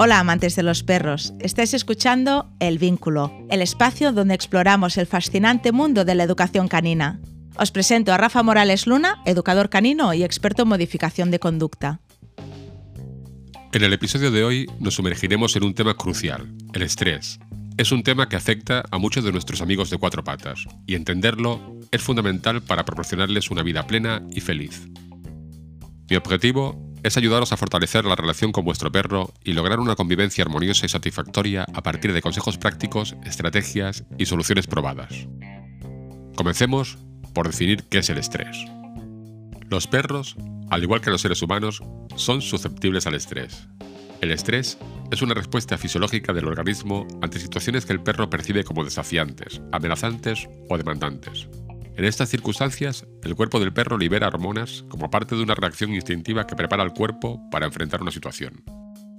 Hola amantes de los perros, estáis escuchando El Vínculo, el espacio donde exploramos el fascinante mundo de la educación canina. Os presento a Rafa Morales Luna, educador canino y experto en modificación de conducta. En el episodio de hoy nos sumergiremos en un tema crucial, el estrés. Es un tema que afecta a muchos de nuestros amigos de cuatro patas, y entenderlo es fundamental para proporcionarles una vida plena y feliz. Mi objetivo es ayudaros a fortalecer la relación con vuestro perro y lograr una convivencia armoniosa y satisfactoria a partir de consejos prácticos, estrategias y soluciones probadas. Comencemos por definir qué es el estrés. Los perros, al igual que los seres humanos, son susceptibles al estrés. El estrés es una respuesta fisiológica del organismo ante situaciones que el perro percibe como desafiantes, amenazantes o demandantes. En estas circunstancias, el cuerpo del perro libera hormonas como parte de una reacción instintiva que prepara al cuerpo para enfrentar una situación.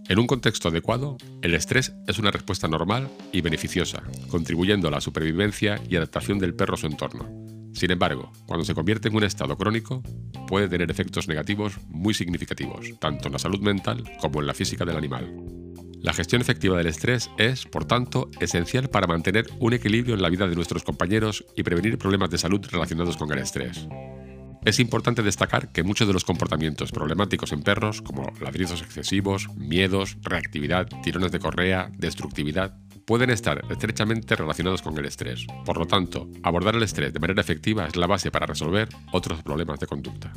En un contexto adecuado, el estrés es una respuesta normal y beneficiosa, contribuyendo a la supervivencia y adaptación del perro a su entorno. Sin embargo, cuando se convierte en un estado crónico, puede tener efectos negativos muy significativos, tanto en la salud mental como en la física del animal. La gestión efectiva del estrés es, por tanto, esencial para mantener un equilibrio en la vida de nuestros compañeros y prevenir problemas de salud relacionados con el estrés. Es importante destacar que muchos de los comportamientos problemáticos en perros, como ladrizos excesivos, miedos, reactividad, tirones de correa, destructividad, pueden estar estrechamente relacionados con el estrés. Por lo tanto, abordar el estrés de manera efectiva es la base para resolver otros problemas de conducta.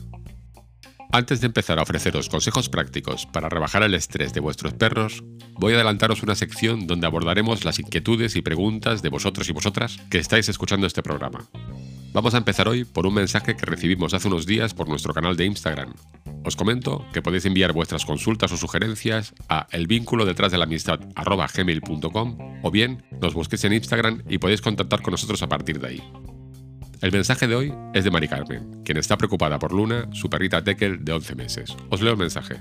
Antes de empezar a ofreceros consejos prácticos para rebajar el estrés de vuestros perros, voy a adelantaros una sección donde abordaremos las inquietudes y preguntas de vosotros y vosotras que estáis escuchando este programa. Vamos a empezar hoy por un mensaje que recibimos hace unos días por nuestro canal de Instagram. Os comento que podéis enviar vuestras consultas o sugerencias a el vínculo detrás de la amistad o bien nos busquéis en Instagram y podéis contactar con nosotros a partir de ahí. El mensaje de hoy es de Mari Carmen, quien está preocupada por Luna, su perrita Tekel de 11 meses. Os leo el mensaje.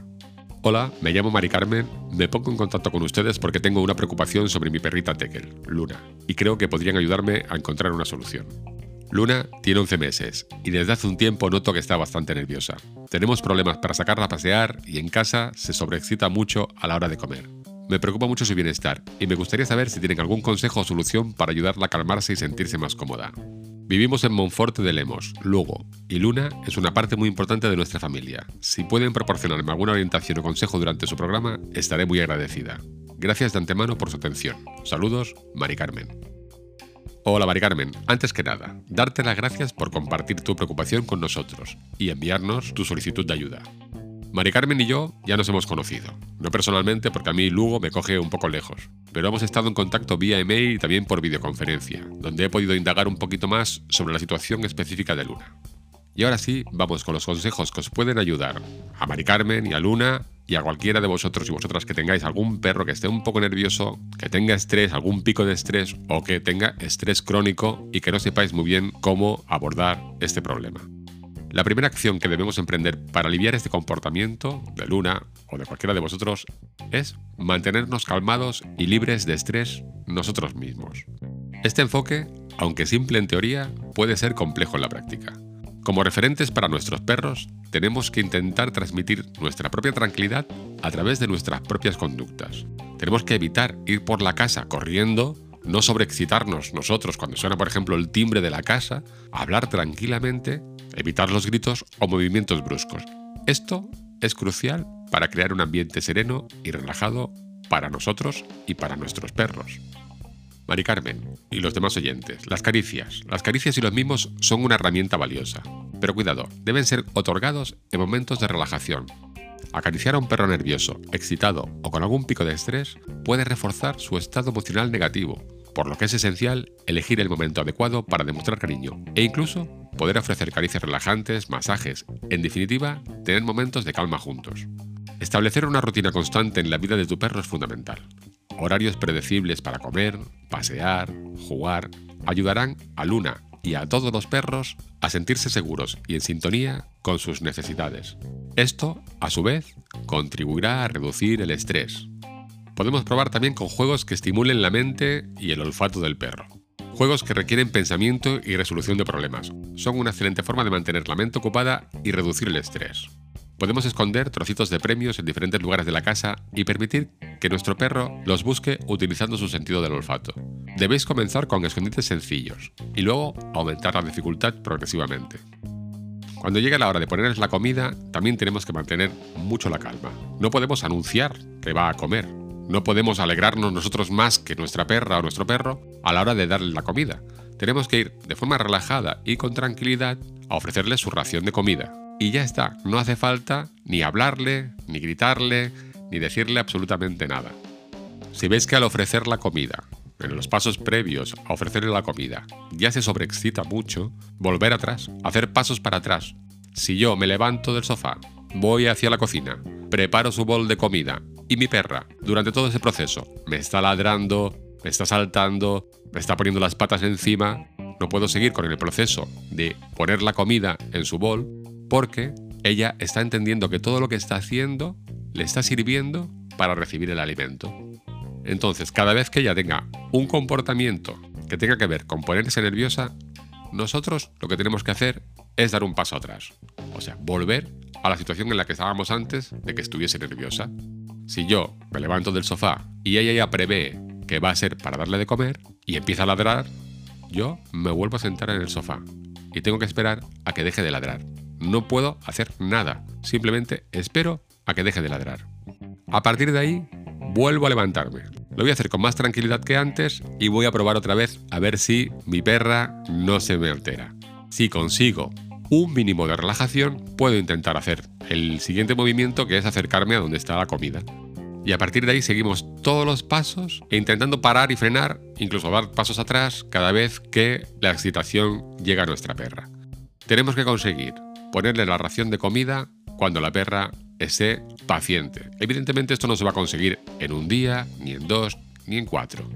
Hola, me llamo Mari Carmen, me pongo en contacto con ustedes porque tengo una preocupación sobre mi perrita Tekel, Luna, y creo que podrían ayudarme a encontrar una solución. Luna tiene 11 meses y desde hace un tiempo noto que está bastante nerviosa. Tenemos problemas para sacarla a pasear y en casa se sobreexcita mucho a la hora de comer. Me preocupa mucho su bienestar y me gustaría saber si tienen algún consejo o solución para ayudarla a calmarse y sentirse más cómoda. Vivimos en Monforte de Lemos, Lugo, y Luna es una parte muy importante de nuestra familia. Si pueden proporcionarme alguna orientación o consejo durante su programa, estaré muy agradecida. Gracias de antemano por su atención. Saludos, Mari Carmen. Hola Mari Carmen, antes que nada, darte las gracias por compartir tu preocupación con nosotros y enviarnos tu solicitud de ayuda. Mari Carmen y yo ya nos hemos conocido, no personalmente porque a mí Lugo me coge un poco lejos, pero hemos estado en contacto vía email y también por videoconferencia, donde he podido indagar un poquito más sobre la situación específica de Luna. Y ahora sí, vamos con los consejos que os pueden ayudar a Mari Carmen y a Luna y a cualquiera de vosotros y vosotras que tengáis algún perro que esté un poco nervioso, que tenga estrés, algún pico de estrés o que tenga estrés crónico y que no sepáis muy bien cómo abordar este problema. La primera acción que debemos emprender para aliviar este comportamiento de Luna o de cualquiera de vosotros es mantenernos calmados y libres de estrés nosotros mismos. Este enfoque, aunque simple en teoría, puede ser complejo en la práctica. Como referentes para nuestros perros, tenemos que intentar transmitir nuestra propia tranquilidad a través de nuestras propias conductas. Tenemos que evitar ir por la casa corriendo no sobreexcitarnos nosotros cuando suena, por ejemplo, el timbre de la casa, hablar tranquilamente, evitar los gritos o movimientos bruscos. Esto es crucial para crear un ambiente sereno y relajado para nosotros y para nuestros perros. Mari Carmen y los demás oyentes, las caricias. Las caricias y los mimos son una herramienta valiosa. Pero cuidado, deben ser otorgados en momentos de relajación. Acariciar a un perro nervioso, excitado o con algún pico de estrés puede reforzar su estado emocional negativo, por lo que es esencial elegir el momento adecuado para demostrar cariño e incluso poder ofrecer caricias relajantes, masajes, en definitiva, tener momentos de calma juntos. Establecer una rutina constante en la vida de tu perro es fundamental. Horarios predecibles para comer, pasear, jugar, ayudarán a Luna y a todos los perros a sentirse seguros y en sintonía con sus necesidades. Esto, a su vez, contribuirá a reducir el estrés, Podemos probar también con juegos que estimulen la mente y el olfato del perro. Juegos que requieren pensamiento y resolución de problemas. Son una excelente forma de mantener la mente ocupada y reducir el estrés. Podemos esconder trocitos de premios en diferentes lugares de la casa y permitir que nuestro perro los busque utilizando su sentido del olfato. Debéis comenzar con escondites sencillos y luego aumentar la dificultad progresivamente. Cuando llegue la hora de ponerles la comida, también tenemos que mantener mucho la calma. No podemos anunciar que va a comer. No podemos alegrarnos nosotros más que nuestra perra o nuestro perro a la hora de darle la comida. Tenemos que ir de forma relajada y con tranquilidad a ofrecerle su ración de comida. Y ya está, no hace falta ni hablarle, ni gritarle, ni decirle absolutamente nada. Si veis que al ofrecer la comida en los pasos previos a ofrecerle la comida, ya se sobreexcita mucho, volver atrás, hacer pasos para atrás. Si yo me levanto del sofá, voy hacia la cocina, preparo su bol de comida y mi perra, durante todo ese proceso, me está ladrando, me está saltando, me está poniendo las patas encima, no puedo seguir con el proceso de poner la comida en su bol porque ella está entendiendo que todo lo que está haciendo le está sirviendo para recibir el alimento. Entonces, cada vez que ella tenga un comportamiento que tenga que ver con ponerse nerviosa, nosotros lo que tenemos que hacer es dar un paso atrás. O sea, volver a la situación en la que estábamos antes de que estuviese nerviosa. Si yo me levanto del sofá y ella ya prevé que va a ser para darle de comer y empieza a ladrar, yo me vuelvo a sentar en el sofá y tengo que esperar a que deje de ladrar. No puedo hacer nada, simplemente espero a que deje de ladrar. A partir de ahí, vuelvo a levantarme. Lo voy a hacer con más tranquilidad que antes y voy a probar otra vez a ver si mi perra no se me altera. Si consigo un mínimo de relajación, puedo intentar hacer el siguiente movimiento que es acercarme a donde está la comida. Y a partir de ahí seguimos todos los pasos e intentando parar y frenar, incluso dar pasos atrás cada vez que la excitación llega a nuestra perra. Tenemos que conseguir ponerle la ración de comida cuando la perra esté paciente. Evidentemente esto no se va a conseguir en un día, ni en dos, ni en cuatro.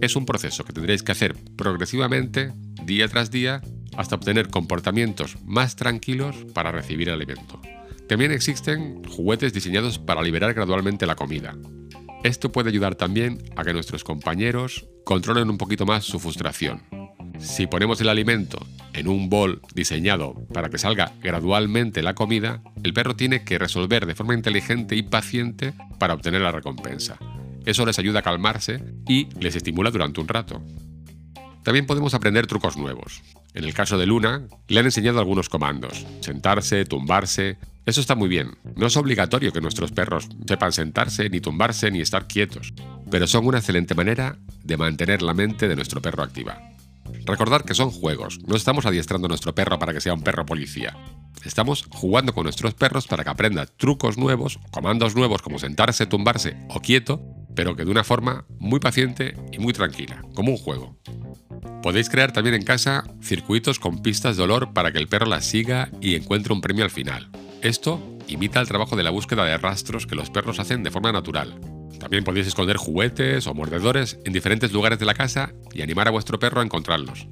Es un proceso que tendréis que hacer progresivamente, día tras día, hasta obtener comportamientos más tranquilos para recibir el alimento. También existen juguetes diseñados para liberar gradualmente la comida. Esto puede ayudar también a que nuestros compañeros controlen un poquito más su frustración. Si ponemos el alimento en un bol diseñado para que salga gradualmente la comida, el perro tiene que resolver de forma inteligente y paciente para obtener la recompensa. Eso les ayuda a calmarse y les estimula durante un rato. También podemos aprender trucos nuevos. En el caso de Luna, le han enseñado algunos comandos. Sentarse, tumbarse. Eso está muy bien. No es obligatorio que nuestros perros sepan sentarse, ni tumbarse, ni estar quietos. Pero son una excelente manera de mantener la mente de nuestro perro activa. Recordar que son juegos, no estamos adiestrando a nuestro perro para que sea un perro policía. Estamos jugando con nuestros perros para que aprenda trucos nuevos, comandos nuevos como sentarse, tumbarse o quieto, pero que de una forma muy paciente y muy tranquila, como un juego. Podéis crear también en casa circuitos con pistas de olor para que el perro las siga y encuentre un premio al final. Esto imita el trabajo de la búsqueda de rastros que los perros hacen de forma natural, también podéis esconder juguetes o mordedores en diferentes lugares de la casa y animar a vuestro perro a encontrarlos.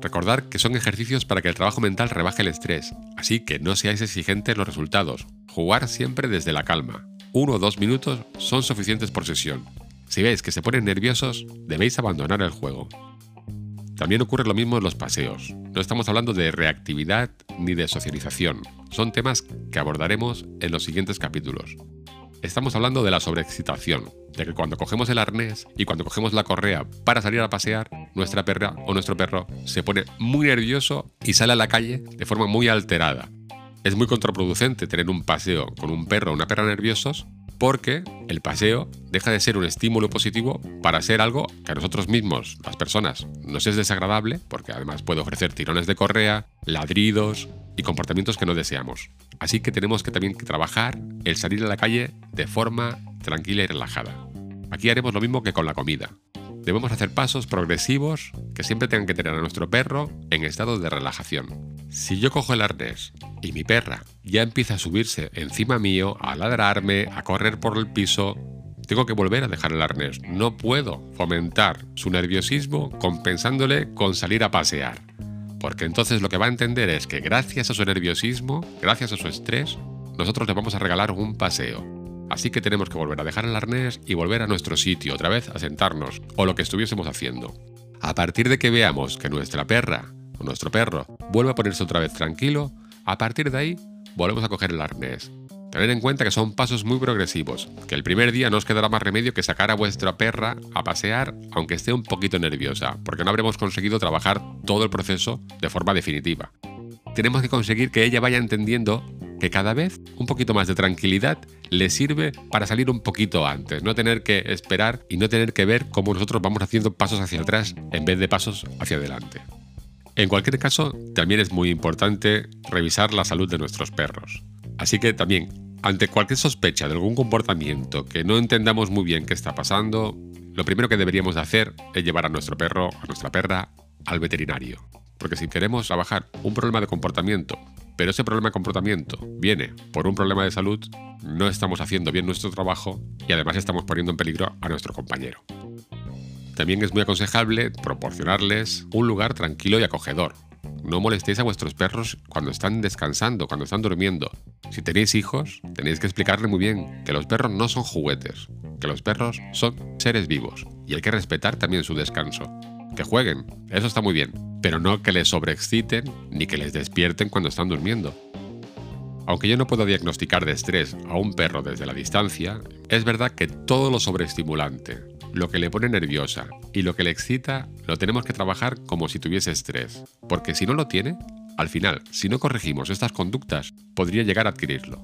Recordad que son ejercicios para que el trabajo mental rebaje el estrés, así que no seáis exigentes en los resultados. Jugar siempre desde la calma. Uno o dos minutos son suficientes por sesión. Si veis que se ponen nerviosos, debéis abandonar el juego. También ocurre lo mismo en los paseos. No estamos hablando de reactividad ni de socialización. Son temas que abordaremos en los siguientes capítulos. Estamos hablando de la sobreexcitación, de que cuando cogemos el arnés y cuando cogemos la correa para salir a pasear, nuestra perra o nuestro perro se pone muy nervioso y sale a la calle de forma muy alterada. Es muy contraproducente tener un paseo con un perro o una perra nerviosos porque el paseo deja de ser un estímulo positivo para ser algo que a nosotros mismos, las personas, nos es desagradable, porque además puede ofrecer tirones de correa, ladridos y comportamientos que no deseamos. Así que tenemos que también trabajar el salir a la calle de forma tranquila y relajada. Aquí haremos lo mismo que con la comida. Debemos hacer pasos progresivos que siempre tengan que tener a nuestro perro en estado de relajación. Si yo cojo el arnés y mi perra ya empieza a subirse encima mío, a ladrarme, a correr por el piso, tengo que volver a dejar el arnés. No puedo fomentar su nerviosismo compensándole con salir a pasear. Porque entonces lo que va a entender es que gracias a su nerviosismo, gracias a su estrés, nosotros le vamos a regalar un paseo. Así que tenemos que volver a dejar el arnés y volver a nuestro sitio, otra vez a sentarnos, o lo que estuviésemos haciendo. A partir de que veamos que nuestra perra o nuestro perro vuelve a ponerse otra vez tranquilo, a partir de ahí volvemos a coger el arnés. Tener en cuenta que son pasos muy progresivos, que el primer día no os quedará más remedio que sacar a vuestra perra a pasear aunque esté un poquito nerviosa, porque no habremos conseguido trabajar todo el proceso de forma definitiva. Tenemos que conseguir que ella vaya entendiendo que cada vez un poquito más de tranquilidad le sirve para salir un poquito antes, no tener que esperar y no tener que ver cómo nosotros vamos haciendo pasos hacia atrás en vez de pasos hacia adelante. En cualquier caso, también es muy importante revisar la salud de nuestros perros. Así que también, ante cualquier sospecha de algún comportamiento que no entendamos muy bien qué está pasando, lo primero que deberíamos de hacer es llevar a nuestro perro, a nuestra perra, al veterinario. Porque si queremos trabajar un problema de comportamiento, pero ese problema de comportamiento viene por un problema de salud, no estamos haciendo bien nuestro trabajo y además estamos poniendo en peligro a nuestro compañero. También es muy aconsejable proporcionarles un lugar tranquilo y acogedor, no molestéis a vuestros perros cuando están descansando, cuando están durmiendo. Si tenéis hijos, tenéis que explicarle muy bien que los perros no son juguetes, que los perros son seres vivos y hay que respetar también su descanso. Que jueguen, eso está muy bien, pero no que les sobreexciten ni que les despierten cuando están durmiendo. Aunque yo no puedo diagnosticar de estrés a un perro desde la distancia, es verdad que todo lo sobreestimulante, lo que le pone nerviosa y lo que le excita lo tenemos que trabajar como si tuviese estrés, porque si no lo tiene, al final, si no corregimos estas conductas, podría llegar a adquirirlo.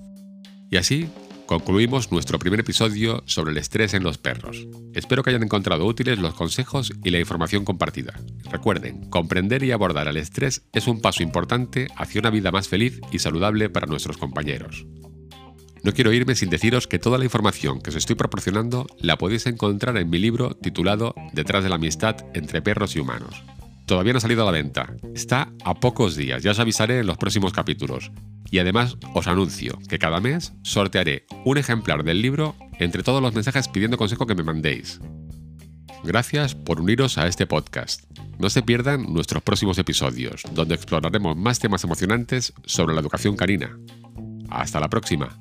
Y así concluimos nuestro primer episodio sobre el estrés en los perros. Espero que hayan encontrado útiles los consejos y la información compartida. Recuerden, comprender y abordar el estrés es un paso importante hacia una vida más feliz y saludable para nuestros compañeros. No quiero irme sin deciros que toda la información que os estoy proporcionando la podéis encontrar en mi libro titulado Detrás de la amistad entre perros y humanos. Todavía no ha salido a la venta, está a pocos días, ya os avisaré en los próximos capítulos. Y además os anuncio que cada mes sortearé un ejemplar del libro entre todos los mensajes pidiendo consejo que me mandéis. Gracias por uniros a este podcast. No se pierdan nuestros próximos episodios, donde exploraremos más temas emocionantes sobre la educación canina. Hasta la próxima.